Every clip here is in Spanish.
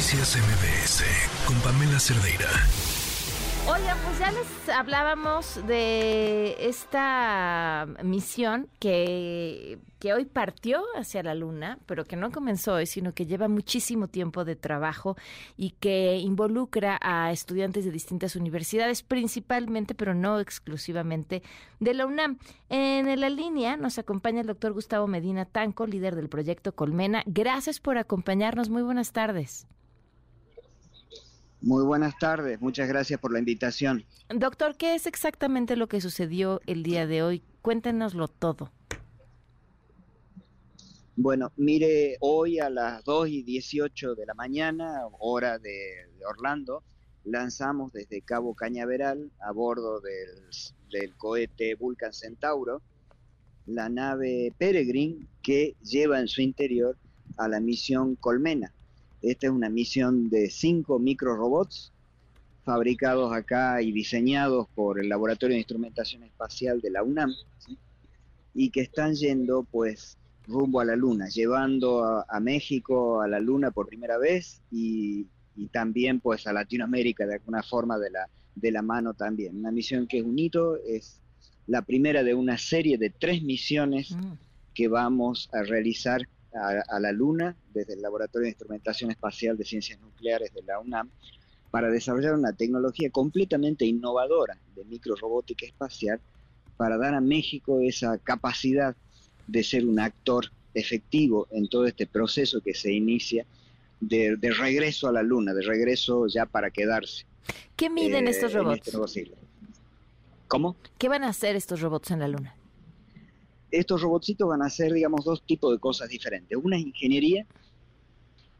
Noticias MBS con Pamela Cerdeira. Oigan, pues ya les hablábamos de esta misión que, que, hoy partió hacia la Luna, pero que no comenzó hoy, sino que lleva muchísimo tiempo de trabajo y que involucra a estudiantes de distintas universidades, principalmente, pero no exclusivamente, de la UNAM. En la línea nos acompaña el doctor Gustavo Medina Tanco, líder del proyecto Colmena. Gracias por acompañarnos. Muy buenas tardes. Muy buenas tardes, muchas gracias por la invitación. Doctor, ¿qué es exactamente lo que sucedió el día de hoy? Cuéntenoslo todo. Bueno, mire, hoy a las 2 y 18 de la mañana, hora de, Orlando, lanzamos desde Cabo Cañaveral a bordo del, del cohete Vulcan Centauro la nave Peregrine que lleva en su interior a la misión Colmena esta es una misión de cinco microrobots fabricados acá y diseñados por el Laboratorio de Instrumentación Espacial de la UNAM y que están yendo pues rumbo a la Luna, llevando a, México a la Luna por primera vez y, también pues a Latinoamérica de alguna forma de la, de la mano también. Una misión que es un hito, es la primera de una serie de tres misiones mm. que vamos a realizar a, la Luna desde el Laboratorio de Instrumentación Espacial de Ciencias Nucleares de la UNAM para desarrollar una tecnología completamente innovadora de microrobótica espacial para dar a México esa capacidad de ser un actor efectivo en todo este proceso que se inicia de, regreso a la Luna, de regreso ya para quedarse. ¿Qué miden eh, estos robots? Este ¿Cómo? ¿Qué van a hacer estos robots en la Luna? Estos robotcitos van a hacer, digamos, dos tipos de cosas diferentes. Una es ingeniería,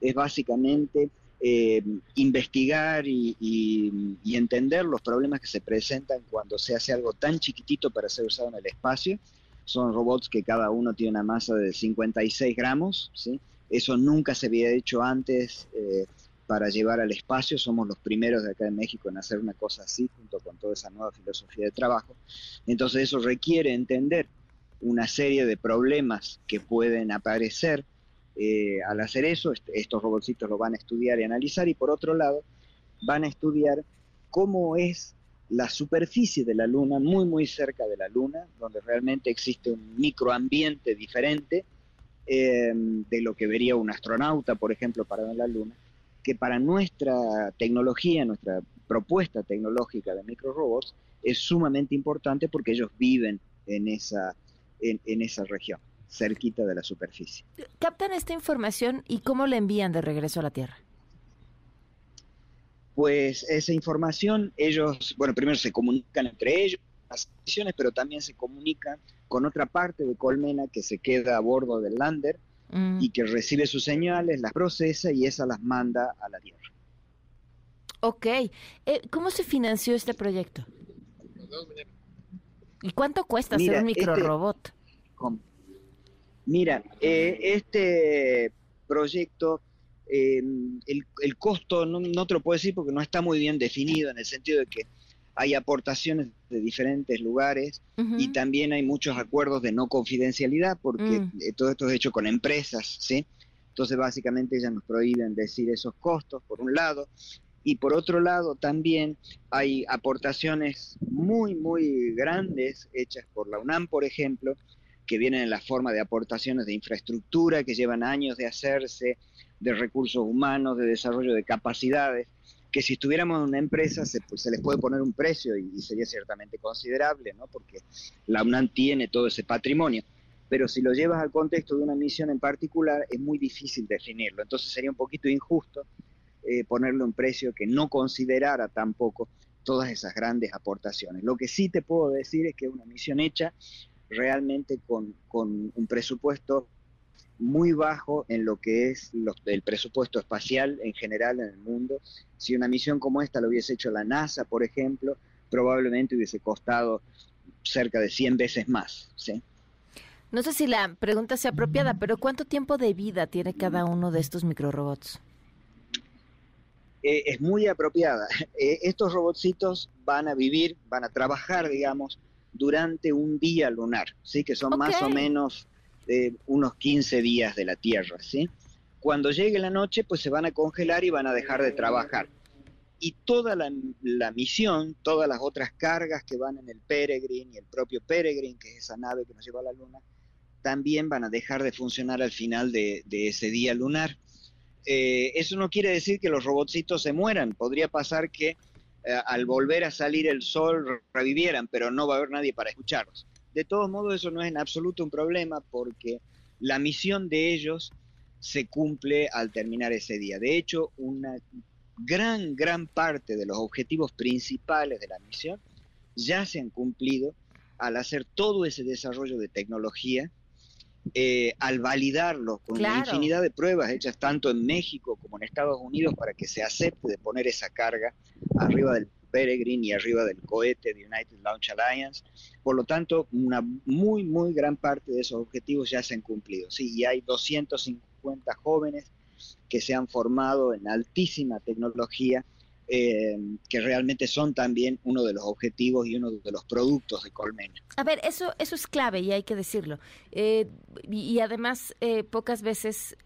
es básicamente eh, investigar y, entender los problemas que se presentan cuando se hace algo tan chiquitito para ser usado en el espacio. Son robots que cada uno tiene una masa de 56 gramos, ¿sí? Eso nunca se había hecho antes eh, para llevar al espacio. Somos los primeros de acá en México en hacer una cosa así, junto con toda esa nueva filosofía de trabajo. Entonces eso requiere entender una serie de problemas que pueden aparecer eh, al hacer eso. estos robotcitos lo van a estudiar y analizar y por otro lado van a estudiar cómo es la superficie de la Luna, muy muy cerca de la Luna, donde realmente existe un microambiente diferente eh, de lo que vería un astronauta, por ejemplo, para la Luna, que para nuestra tecnología, nuestra propuesta tecnológica de microrobots, es sumamente importante porque ellos viven en esa en, esa región, cerquita de la superficie. ¿Captan esta información y cómo la envían de regreso a la Tierra? Pues esa información, ellos, bueno, primero se comunican entre ellos, las misiones, pero también se comunican con otra parte de Colmena que se queda a bordo del lander mm. y que recibe sus señales, las procesa y esa las manda a la Tierra. Ok. Eh, ¿Cómo se financió este proyecto? ¿Y cuánto cuesta hacer un este microrobot? mira, eh, este proyecto, em, el, costo no, te lo puedo decir porque no está muy bien definido en el sentido de que hay aportaciones de diferentes lugares y también hay muchos acuerdos de no confidencialidad porque mm. eh, todo esto es hecho con empresas, ¿sí? Entonces básicamente ellas nos prohíben decir esos costos, por un lado, y por otro lado también hay aportaciones muy, muy grandes hechas por la UNAM, por ejemplo, que vienen en la forma de aportaciones de infraestructura que llevan años de hacerse, de recursos humanos, de desarrollo de capacidades, que si estuviéramos en una empresa se, pues, se les puede poner un precio y, sería ciertamente considerable, ¿no? porque la UNAM tiene todo ese patrimonio. Pero si lo llevas al contexto de una misión en particular, es muy difícil definirlo. Entonces sería un poquito injusto eh, ponerle un precio que no considerara tampoco todas esas grandes aportaciones. Lo que sí te puedo decir es que es una misión hecha realmente con, un presupuesto muy bajo en lo que es el presupuesto espacial en general en el mundo. Si una misión como esta lo hubiese hecho la NASA, por ejemplo, probablemente hubiese costado cerca de 100 veces más. ¿sí? No sé si la pregunta sea apropiada, pero ¿cuánto tiempo de vida tiene cada uno de estos microrobots? Eh, es muy apropiada. Eh, estos robotcitos van a vivir, van a trabajar, digamos, durante un día lunar, ¿sí? que son más o menos eh, unos 15 días de la Tierra. ¿sí? Cuando llegue la noche, pues se van a congelar y van a dejar de trabajar. Y toda la, misión, todas las otras cargas que van en el Peregrine y el propio Peregrine, que es esa nave que nos lleva a la Luna, también van a dejar de funcionar al final de, ese día lunar. Eh, eso no quiere decir que los robotcitos se mueran. Podría pasar que eh, al volver a salir el sol revivieran, pero no va a haber nadie para escucharlos. De todos modos, eso no es en absoluto un problema porque la misión de ellos se cumple al terminar ese día. De hecho, una gran, gran parte de los objetivos principales de la misión ya se han cumplido al hacer todo ese desarrollo de tecnología, eh, al validarlo con una infinidad de pruebas hechas tanto en México como en Estados Unidos para que se acepte de poner esa carga arriba del Peregrine y arriba del cohete de United Launch Alliance. Por lo tanto, una muy, muy gran parte de esos objetivos ya se han cumplido. Sí, y hay 250 jóvenes que se han formado en altísima tecnología, eh, que realmente son también uno de los objetivos y uno de los productos de Colmena. A ver, eso, eso es clave y hay que decirlo. Eh, y, además, eh, pocas veces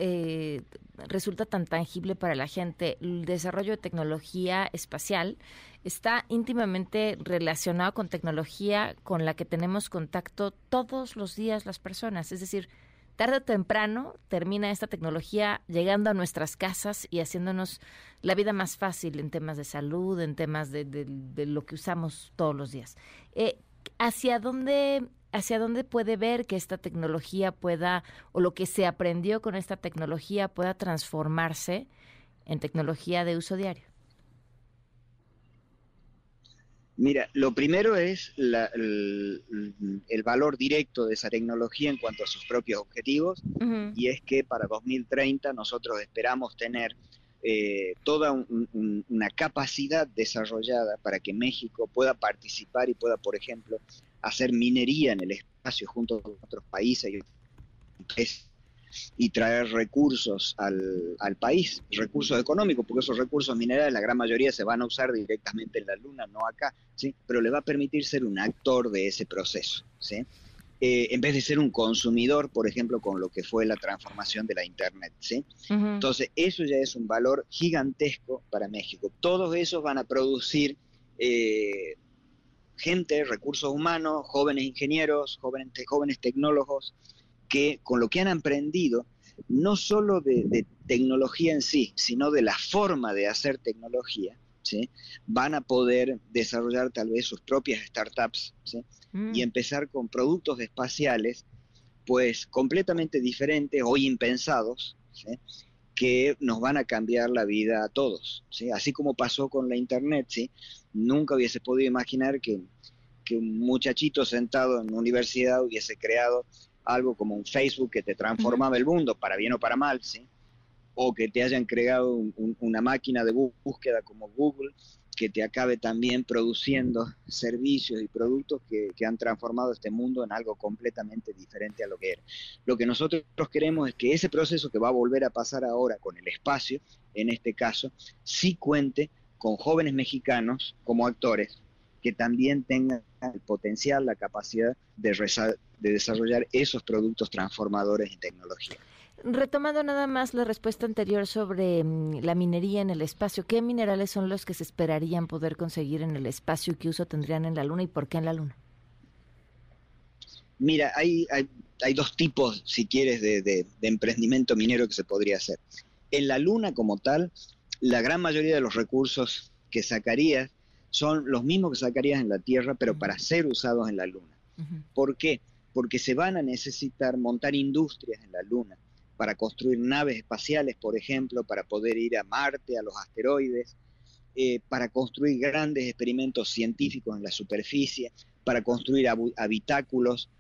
resulta tan tangible para la gente el desarrollo de tecnología espacial está íntimamente relacionado con tecnología con la que tenemos contacto todos los días las personas. Es decir, tarde o temprano termina esta tecnología llegando a nuestras casas y haciéndonos la vida más fácil en temas de salud, en temas de, lo que usamos todos los días. Eh, ¿Hacia dónde hacia dónde puede ver que esta tecnología pueda, o lo que se aprendió con esta tecnología pueda transformarse en tecnología de uso diario? Mira, lo primero es el, valor directo de esa tecnología en cuanto a sus propios objetivos, y es que para 2030 nosotros esperamos tener eh, toda una capacidad desarrollada para que México pueda participar y pueda, por ejemplo, hacer minería en el espacio junto con otros países y y traer recursos al, al, país, recursos económicos, porque esos recursos minerales, la gran mayoría se van a usar directamente en la Luna, no acá, ¿sí? pero le va a permitir ser un actor de ese proceso. ¿sí? Eh, en vez de ser un consumidor, por ejemplo, con lo que fue la transformación de la Internet. ¿sí? Entonces, eso ya es un valor gigantesco para México. Todos esos van a producir eh, gente, recursos humanos, jóvenes ingenieros, jóvenes, jóvenes tecnólogos, que con lo que han aprendido, no solo de, tecnología en sí, sino de la forma de hacer tecnología, ¿sí? van a poder desarrollar tal vez sus propias startups mm. y empezar con productos espaciales pues completamente diferentes o impensados, que nos van a cambiar la vida a todos. ¿sí? Así como pasó con la Internet, ¿sí? nunca hubiese podido imaginar que, que un muchachito sentado en una universidad hubiese creado algo como un Facebook que te transformaba el mundo, para bien o para mal, ¿sí? o que te hayan creado una máquina de búsqueda como Google, que te acabe también produciendo servicios y productos que, que, han transformado este mundo en algo completamente diferente a lo que era. Lo que nosotros queremos es que ese proceso que va a volver a pasar ahora con el espacio, en este caso, sí cuente con jóvenes mexicanos como actores que también tengan el potencial, la capacidad de, de desarrollar esos productos transformadores en tecnología. Retomando nada más la respuesta anterior sobre mm, la minería en el espacio, ¿qué minerales son los que se esperarían poder conseguir en el espacio y qué uso tendrían en la Luna y por qué en la Luna? Mira, hay, hay, dos tipos, si quieres, de, de, emprendimiento minero que se podría hacer. En la Luna como tal, la gran mayoría de los recursos que sacarías son los mismos que sacarías en la Tierra, pero para ser usados en la Luna. ¿Por qué? Porque se van a necesitar montar industrias en la Luna para construir naves espaciales, por ejemplo, para poder ir a Marte, a los asteroides, eh, para construir grandes experimentos científicos en la superficie, para construir habitáculos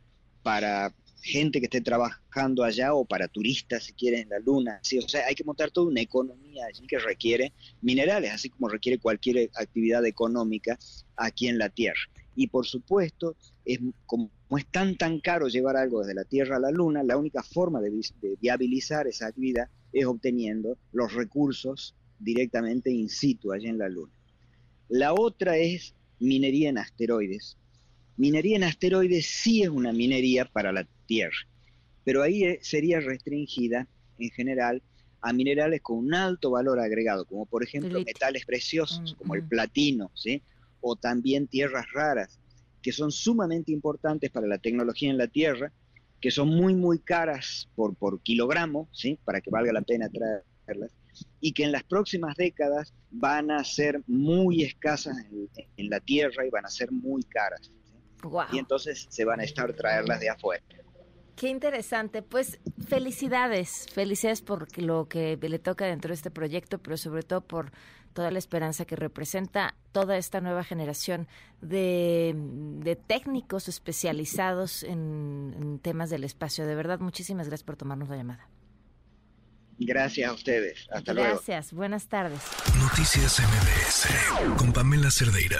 para gente que esté trabajando allá o para turistas, si quieren, en la luna. ¿sí? O sea, hay que montar toda una economía allí que requiere minerales, así como requiere cualquier actividad económica aquí en la Tierra. Y por supuesto, es, como es tan tan caro llevar algo desde la Tierra a la Luna, la única forma de, de viabilizar esa actividad es obteniendo los recursos directamente in situ allí en la Luna. La otra es minería en asteroides, Minería en asteroides sí es una minería para la Tierra, pero ahí eh, sería restringida en general a minerales con un alto valor agregado, como por ejemplo metales preciosos, como el platino, ¿sí? o también tierras raras, que son sumamente importantes para la tecnología en la Tierra, que son muy, muy caras por, por kilogramo, ¿sí? para que valga la pena traerlas, y que en las próximas décadas van a ser muy escasas en, la Tierra y van a ser muy caras. Y entonces se van a estar traerlas de afuera. Qué interesante. Pues felicidades, felicidades por lo que le toca dentro de este proyecto, pero sobre todo por toda la esperanza que representa toda esta nueva generación de, técnicos especializados en, temas del espacio. De verdad, muchísimas gracias por tomarnos la llamada. Gracias a ustedes. Hasta luego. Gracias. Buenas tardes. Noticias MBS con Pamela Cerdeira.